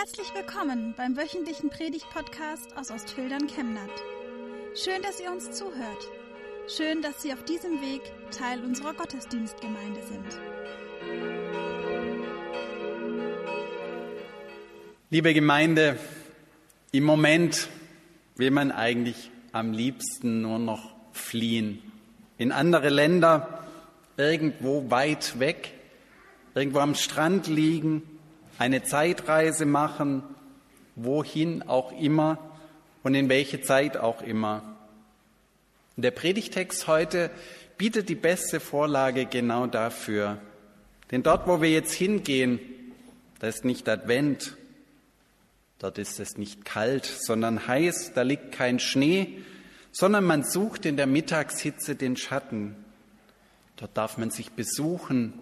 Herzlich willkommen beim wöchentlichen Predigt-Podcast aus Ostfildern Chemnat. Schön, dass ihr uns zuhört. Schön, dass Sie auf diesem Weg Teil unserer Gottesdienstgemeinde sind. Liebe Gemeinde, im Moment will man eigentlich am liebsten nur noch fliehen. In andere Länder, irgendwo weit weg, irgendwo am Strand liegen, eine Zeitreise machen, wohin auch immer und in welche Zeit auch immer. Der Predigtext heute bietet die beste Vorlage genau dafür. Denn dort, wo wir jetzt hingehen, da ist nicht Advent, dort ist es nicht kalt, sondern heiß, da liegt kein Schnee, sondern man sucht in der Mittagshitze den Schatten. Dort darf man sich besuchen,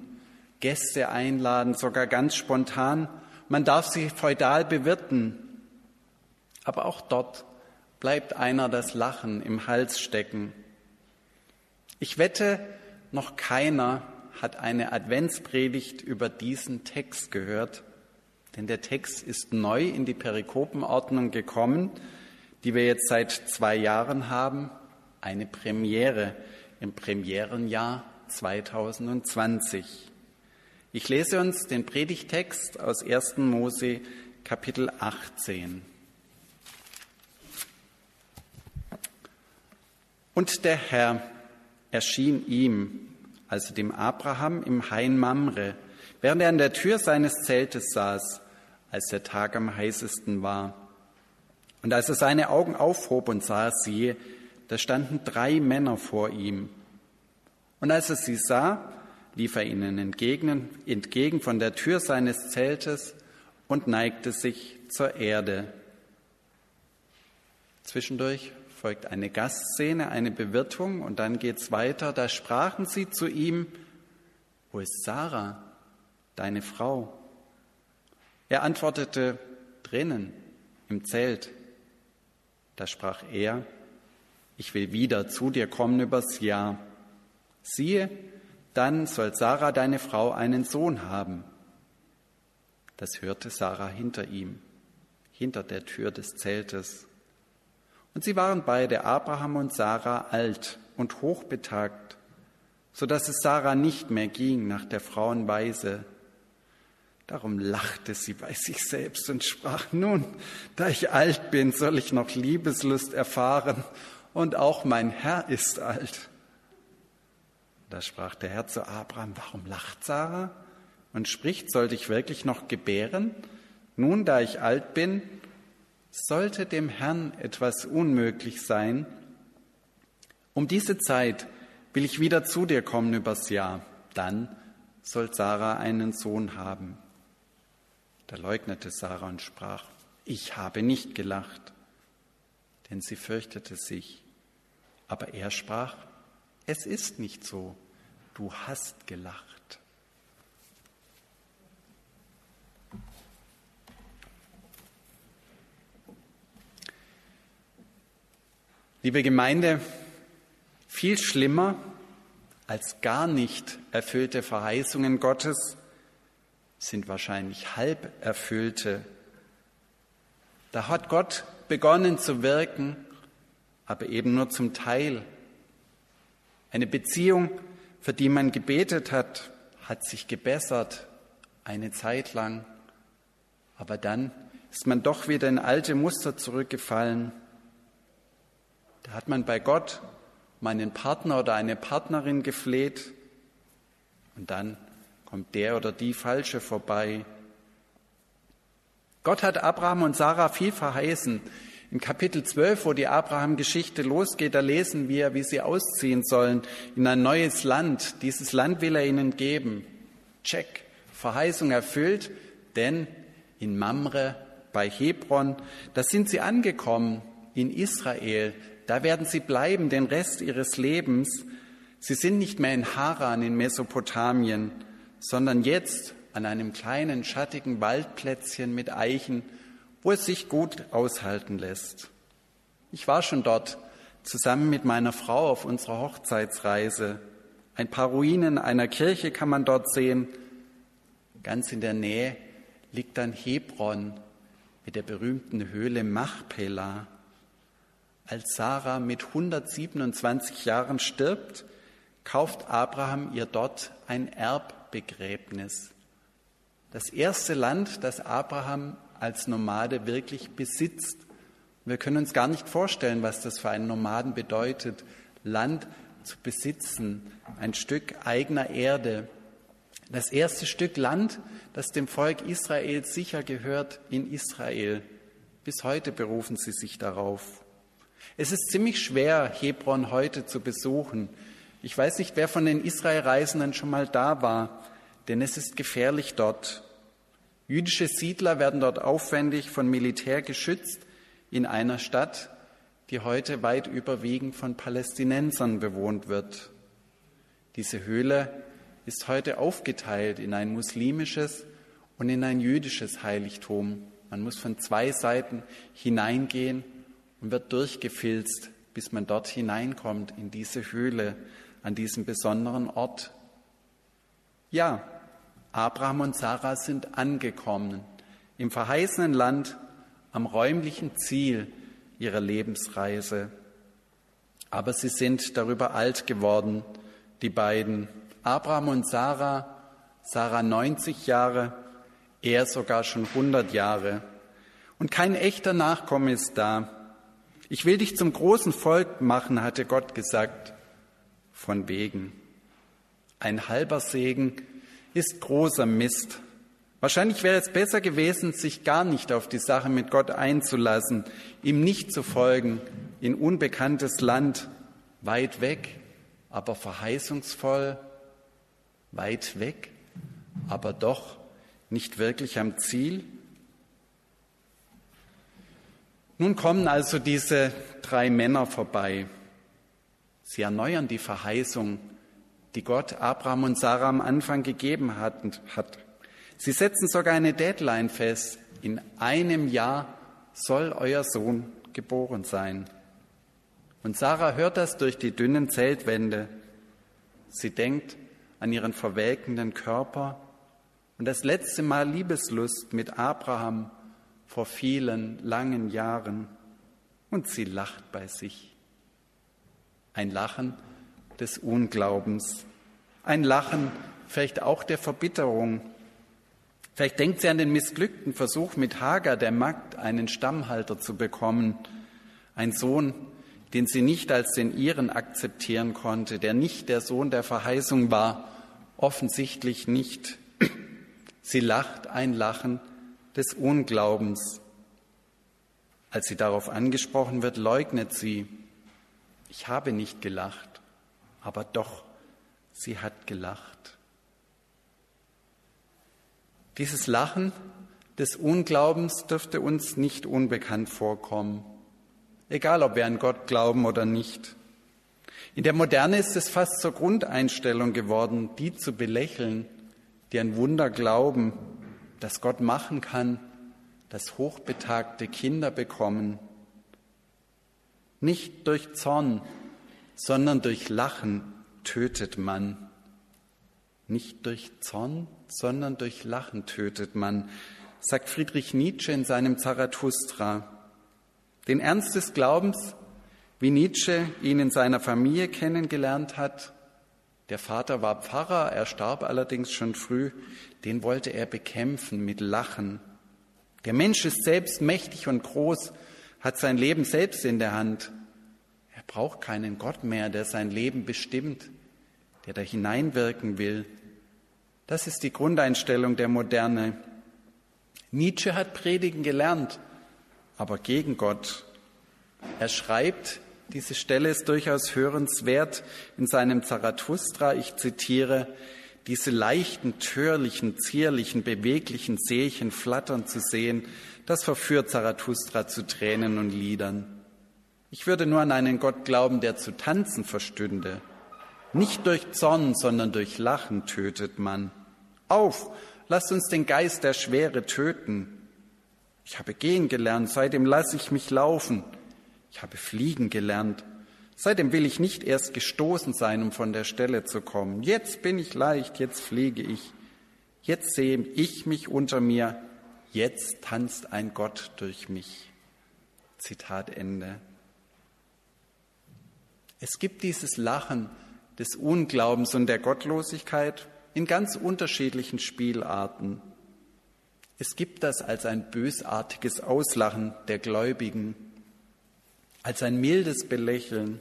Gäste einladen, sogar ganz spontan. Man darf sich feudal bewirten. Aber auch dort bleibt einer das Lachen im Hals stecken. Ich wette, noch keiner hat eine Adventspredigt über diesen Text gehört, denn der Text ist neu in die Perikopenordnung gekommen, die wir jetzt seit zwei Jahren haben, eine Premiere im Premierenjahr 2020. Ich lese uns den Predigtext aus 1. Mose Kapitel 18. Und der Herr erschien ihm, also dem Abraham, im Hain Mamre, während er an der Tür seines Zeltes saß, als der Tag am heißesten war. Und als er seine Augen aufhob und sah, siehe, da standen drei Männer vor ihm. Und als er sie sah, lief er ihnen entgegen, entgegen von der Tür seines Zeltes und neigte sich zur Erde. Zwischendurch folgt eine Gastszene, eine Bewirtung und dann geht's weiter. Da sprachen sie zu ihm, wo ist Sarah, deine Frau? Er antwortete, drinnen, im Zelt. Da sprach er, ich will wieder zu dir kommen übers Jahr. Siehe, dann soll Sarah, deine Frau, einen Sohn haben. Das hörte Sarah hinter ihm, hinter der Tür des Zeltes. Und sie waren beide, Abraham und Sarah, alt und hochbetagt, so dass es Sarah nicht mehr ging nach der Frauenweise. Darum lachte sie bei sich selbst und sprach, nun, da ich alt bin, soll ich noch Liebeslust erfahren, und auch mein Herr ist alt. Da sprach der Herr zu Abraham, warum lacht Sarah und spricht, sollte ich wirklich noch gebären? Nun, da ich alt bin, sollte dem Herrn etwas unmöglich sein. Um diese Zeit will ich wieder zu dir kommen übers Jahr. Dann soll Sarah einen Sohn haben. Da leugnete Sarah und sprach, ich habe nicht gelacht, denn sie fürchtete sich. Aber er sprach, es ist nicht so. Du hast gelacht. Liebe Gemeinde, viel schlimmer als gar nicht erfüllte Verheißungen Gottes sind wahrscheinlich halb erfüllte. Da hat Gott begonnen zu wirken, aber eben nur zum Teil. Eine Beziehung, für die man gebetet hat, hat sich gebessert eine Zeit lang, aber dann ist man doch wieder in alte Muster zurückgefallen. Da hat man bei Gott meinen Partner oder eine Partnerin gefleht und dann kommt der oder die Falsche vorbei. Gott hat Abraham und Sarah viel verheißen. In Kapitel 12, wo die Abraham-Geschichte losgeht, da lesen wir, wie sie ausziehen sollen in ein neues Land. Dieses Land will er ihnen geben. Check. Verheißung erfüllt, denn in Mamre bei Hebron, da sind sie angekommen, in Israel. Da werden sie bleiben den Rest ihres Lebens. Sie sind nicht mehr in Haran in Mesopotamien, sondern jetzt an einem kleinen schattigen Waldplätzchen mit Eichen wo es sich gut aushalten lässt. Ich war schon dort zusammen mit meiner Frau auf unserer Hochzeitsreise. Ein paar Ruinen einer Kirche kann man dort sehen. Ganz in der Nähe liegt dann Hebron, mit der berühmten Höhle Machpelah. Als Sarah mit 127 Jahren stirbt, kauft Abraham ihr dort ein Erbbegräbnis. Das erste Land, das Abraham als Nomade wirklich besitzt. Wir können uns gar nicht vorstellen, was das für einen Nomaden bedeutet, Land zu besitzen, ein Stück eigener Erde. Das erste Stück Land, das dem Volk Israel sicher gehört in Israel. Bis heute berufen sie sich darauf. Es ist ziemlich schwer, Hebron heute zu besuchen. Ich weiß nicht, wer von den Israelreisenden schon mal da war, denn es ist gefährlich dort. Jüdische Siedler werden dort aufwendig von Militär geschützt in einer Stadt, die heute weit überwiegend von Palästinensern bewohnt wird. Diese Höhle ist heute aufgeteilt in ein muslimisches und in ein jüdisches Heiligtum. Man muss von zwei Seiten hineingehen und wird durchgefilzt, bis man dort hineinkommt in diese Höhle, an diesem besonderen Ort. Ja, Abraham und Sarah sind angekommen im verheißenen Land am räumlichen Ziel ihrer Lebensreise. Aber sie sind darüber alt geworden, die beiden. Abraham und Sarah, Sarah 90 Jahre, er sogar schon 100 Jahre. Und kein echter Nachkomme ist da. Ich will dich zum großen Volk machen, hatte Gott gesagt. Von wegen. Ein halber Segen ist großer Mist. Wahrscheinlich wäre es besser gewesen, sich gar nicht auf die Sache mit Gott einzulassen, ihm nicht zu folgen, in unbekanntes Land, weit weg, aber verheißungsvoll weit weg, aber doch nicht wirklich am Ziel? Nun kommen also diese drei Männer vorbei. Sie erneuern die Verheißung, die Gott Abraham und Sarah am Anfang gegeben hat. Sie setzen sogar eine Deadline fest. In einem Jahr soll euer Sohn geboren sein. Und Sarah hört das durch die dünnen Zeltwände. Sie denkt, an ihren verwelkenden Körper und das letzte Mal Liebeslust mit Abraham vor vielen langen Jahren. Und sie lacht bei sich. Ein Lachen des Unglaubens, ein Lachen vielleicht auch der Verbitterung. Vielleicht denkt sie an den missglückten Versuch mit Hagar, der Magd, einen Stammhalter zu bekommen, ein Sohn, den sie nicht als den ihren akzeptieren konnte, der nicht der Sohn der Verheißung war, offensichtlich nicht. Sie lacht ein Lachen des Unglaubens. Als sie darauf angesprochen wird, leugnet sie, ich habe nicht gelacht, aber doch, sie hat gelacht. Dieses Lachen des Unglaubens dürfte uns nicht unbekannt vorkommen egal ob wir an Gott glauben oder nicht. In der Moderne ist es fast zur Grundeinstellung geworden, die zu belächeln, die an Wunder glauben, dass Gott machen kann, dass hochbetagte Kinder bekommen. Nicht durch Zorn, sondern durch Lachen tötet man. Nicht durch Zorn, sondern durch Lachen tötet man, sagt Friedrich Nietzsche in seinem Zarathustra. Den Ernst des Glaubens, wie Nietzsche ihn in seiner Familie kennengelernt hat, der Vater war Pfarrer, er starb allerdings schon früh, den wollte er bekämpfen mit Lachen. Der Mensch ist selbst mächtig und groß, hat sein Leben selbst in der Hand. Braucht keinen Gott mehr, der sein Leben bestimmt, der da hineinwirken will. Das ist die Grundeinstellung der Moderne. Nietzsche hat predigen gelernt aber gegen Gott. Er schreibt, diese Stelle ist durchaus hörenswert in seinem Zarathustra, ich zitiere, diese leichten, törlichen, zierlichen, beweglichen Seelchen flattern zu sehen, das verführt Zarathustra zu Tränen und Liedern. Ich würde nur an einen Gott glauben, der zu tanzen verstünde. Nicht durch Zorn, sondern durch Lachen tötet man. Auf, lasst uns den Geist der Schwere töten. Ich habe gehen gelernt, seitdem lasse ich mich laufen. Ich habe fliegen gelernt. Seitdem will ich nicht erst gestoßen sein, um von der Stelle zu kommen. Jetzt bin ich leicht, jetzt fliege ich. Jetzt sehe ich mich unter mir. jetzt tanzt ein Gott durch mich. Zitat Ende. Es gibt dieses Lachen des Unglaubens und der Gottlosigkeit in ganz unterschiedlichen Spielarten. Es gibt das als ein bösartiges Auslachen der Gläubigen, als ein mildes Belächeln.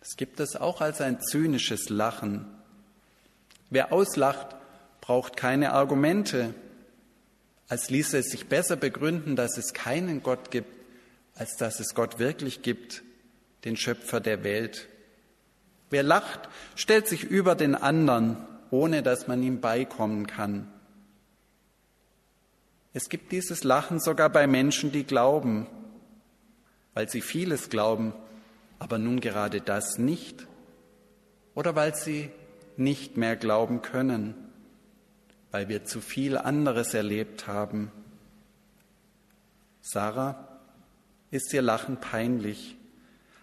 Es gibt es auch als ein zynisches Lachen. Wer auslacht, braucht keine Argumente, als ließe es sich besser begründen, dass es keinen Gott gibt, als dass es Gott wirklich gibt, den Schöpfer der Welt. Wer lacht, stellt sich über den anderen, ohne dass man ihm beikommen kann. Es gibt dieses Lachen sogar bei Menschen, die glauben, weil sie vieles glauben, aber nun gerade das nicht, oder weil sie nicht mehr glauben können, weil wir zu viel anderes erlebt haben. Sarah ist ihr Lachen peinlich,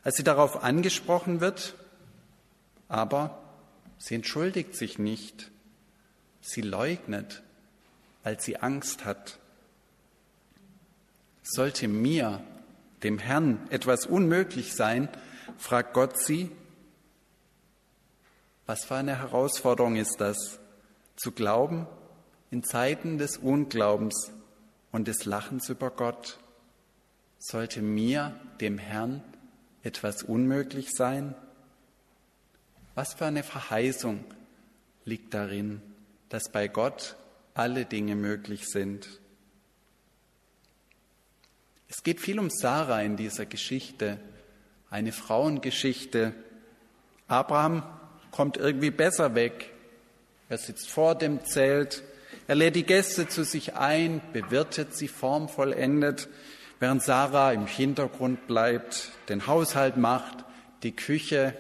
als sie darauf angesprochen wird, aber sie entschuldigt sich nicht, sie leugnet, weil sie Angst hat. Sollte mir, dem Herrn, etwas unmöglich sein, fragt Gott sie, was für eine Herausforderung ist das, zu glauben in Zeiten des Unglaubens und des Lachens über Gott? Sollte mir, dem Herrn, etwas unmöglich sein? Was für eine Verheißung liegt darin, dass bei Gott alle Dinge möglich sind. Es geht viel um Sarah in dieser Geschichte, eine Frauengeschichte. Abraham kommt irgendwie besser weg. Er sitzt vor dem Zelt, er lädt die Gäste zu sich ein, bewirtet sie formvollendet, während Sarah im Hintergrund bleibt, den Haushalt macht, die Küche,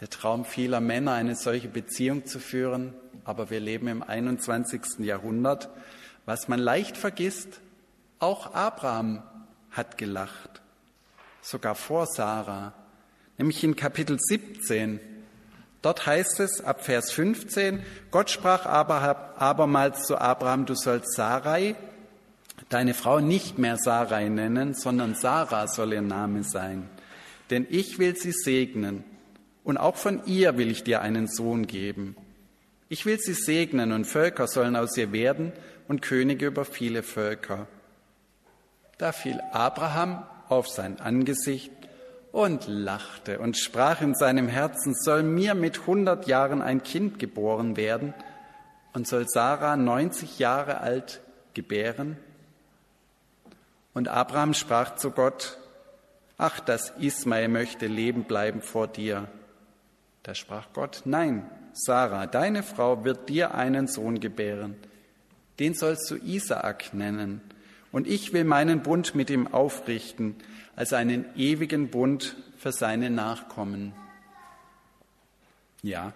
der Traum vieler Männer, eine solche Beziehung zu führen, aber wir leben im 21. Jahrhundert. Was man leicht vergisst, auch Abraham hat gelacht, sogar vor Sarah, nämlich in Kapitel 17. Dort heißt es ab Vers 15, Gott sprach aber abermals zu Abraham, du sollst Sarai, deine Frau nicht mehr Sarai nennen, sondern Sarah soll ihr Name sein. Denn ich will sie segnen und auch von ihr will ich dir einen Sohn geben. Ich will sie segnen und Völker sollen aus ihr werden und Könige über viele Völker. Da fiel Abraham auf sein Angesicht und lachte und sprach in seinem Herzen, soll mir mit hundert Jahren ein Kind geboren werden und soll Sarah neunzig Jahre alt gebären? Und Abraham sprach zu Gott, ach, dass Ismael möchte leben bleiben vor dir. Da sprach Gott, nein, Sarah, deine Frau wird dir einen Sohn gebären. Den sollst du Isaak nennen. Und ich will meinen Bund mit ihm aufrichten, als einen ewigen Bund für seine Nachkommen. Ja,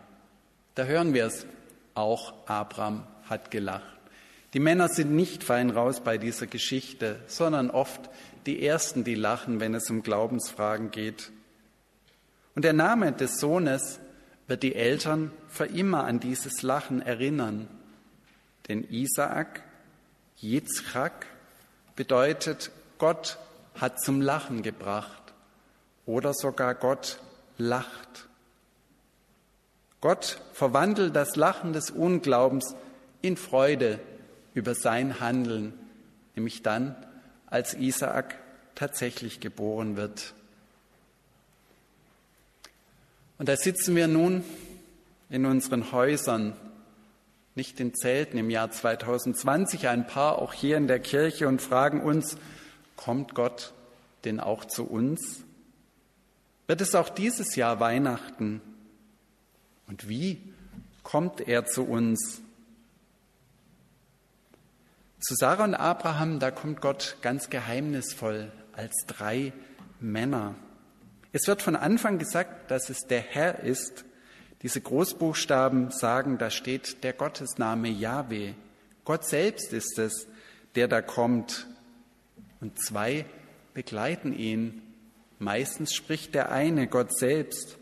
da hören wir es. Auch Abraham hat gelacht. Die Männer sind nicht fein raus bei dieser Geschichte, sondern oft die Ersten, die lachen, wenn es um Glaubensfragen geht. Und der Name des Sohnes wird die Eltern für immer an dieses Lachen erinnern. Denn Isaak, Yitzchak, bedeutet, Gott hat zum Lachen gebracht oder sogar Gott lacht. Gott verwandelt das Lachen des Unglaubens in Freude über sein Handeln, nämlich dann, als Isaak tatsächlich geboren wird. Und da sitzen wir nun in unseren Häusern, nicht in Zelten im Jahr 2020, ein paar auch hier in der Kirche und fragen uns, kommt Gott denn auch zu uns? Wird es auch dieses Jahr Weihnachten? Und wie kommt er zu uns? Zu Sarah und Abraham, da kommt Gott ganz geheimnisvoll als drei Männer. Es wird von Anfang gesagt, dass es der Herr ist. Diese Großbuchstaben sagen, da steht der Gottesname Yahweh. Gott selbst ist es, der da kommt. Und zwei begleiten ihn. Meistens spricht der eine, Gott selbst.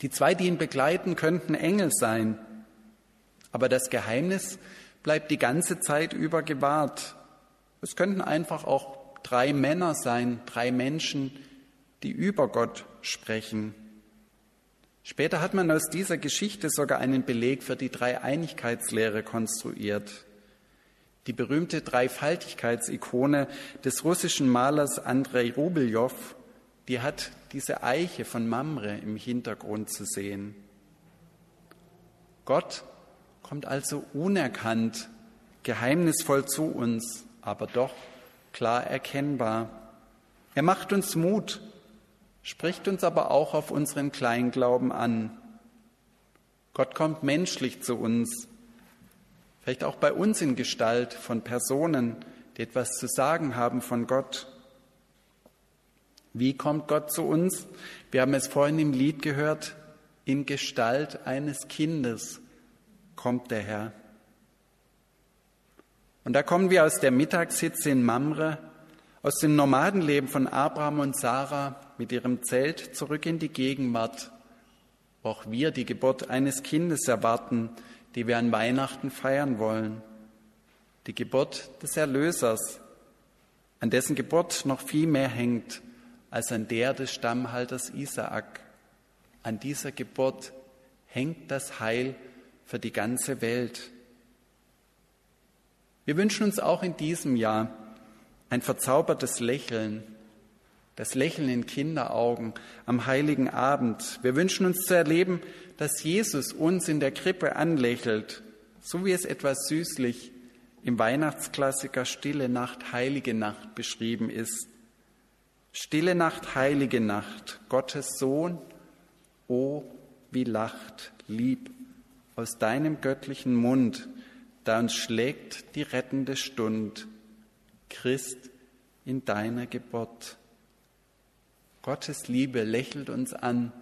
Die zwei, die ihn begleiten, könnten Engel sein. Aber das Geheimnis bleibt die ganze Zeit über gewahrt. Es könnten einfach auch drei Männer sein, drei Menschen, die über Gott sprechen. Später hat man aus dieser Geschichte sogar einen Beleg für die Dreieinigkeitslehre konstruiert. Die berühmte Dreifaltigkeitsikone des russischen Malers Andrei Rubeljow, die hat diese Eiche von Mamre im Hintergrund zu sehen. Gott kommt also unerkannt, geheimnisvoll zu uns, aber doch klar erkennbar. Er macht uns Mut, spricht uns aber auch auf unseren Kleinglauben an. Gott kommt menschlich zu uns, vielleicht auch bei uns in Gestalt von Personen, die etwas zu sagen haben von Gott. Wie kommt Gott zu uns? Wir haben es vorhin im Lied gehört, in Gestalt eines Kindes kommt der Herr. Und da kommen wir aus der Mittagshitze in Mamre, aus dem Nomadenleben von Abraham und Sarah mit ihrem Zelt zurück in die Gegenwart, wo auch wir die Geburt eines Kindes erwarten, die wir an Weihnachten feiern wollen. Die Geburt des Erlösers, an dessen Geburt noch viel mehr hängt als an der des Stammhalters Isaak. An dieser Geburt hängt das Heil für die ganze Welt. Wir wünschen uns auch in diesem Jahr ein verzaubertes Lächeln, das Lächeln in Kinderaugen am heiligen Abend. Wir wünschen uns zu erleben, dass Jesus uns in der Krippe anlächelt, so wie es etwas süßlich im Weihnachtsklassiker Stille Nacht, Heilige Nacht beschrieben ist. Stille Nacht, Heilige Nacht, Gottes Sohn, o wie lacht, lieb, aus deinem göttlichen Mund, da uns schlägt die rettende Stund, Christ in deiner Geburt. Gottes Liebe lächelt uns an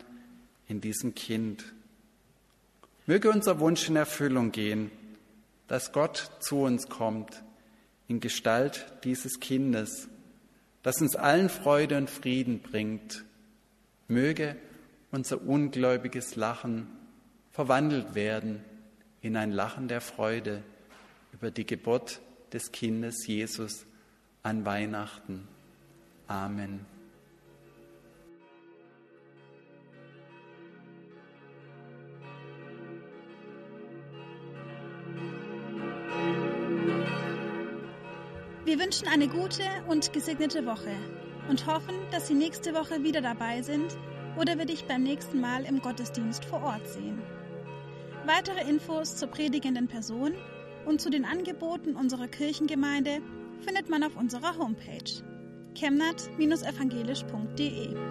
in diesem Kind. Möge unser Wunsch in Erfüllung gehen, dass Gott zu uns kommt in Gestalt dieses Kindes, das uns allen Freude und Frieden bringt. Möge unser ungläubiges Lachen verwandelt werden in ein Lachen der Freude über die Geburt des Kindes Jesus an Weihnachten. Amen. Wir wünschen eine gute und gesegnete Woche und hoffen, dass Sie nächste Woche wieder dabei sind oder wir dich beim nächsten Mal im Gottesdienst vor Ort sehen. Weitere Infos zur predigenden Person und zu den Angeboten unserer Kirchengemeinde findet man auf unserer Homepage chemnat-evangelisch.de.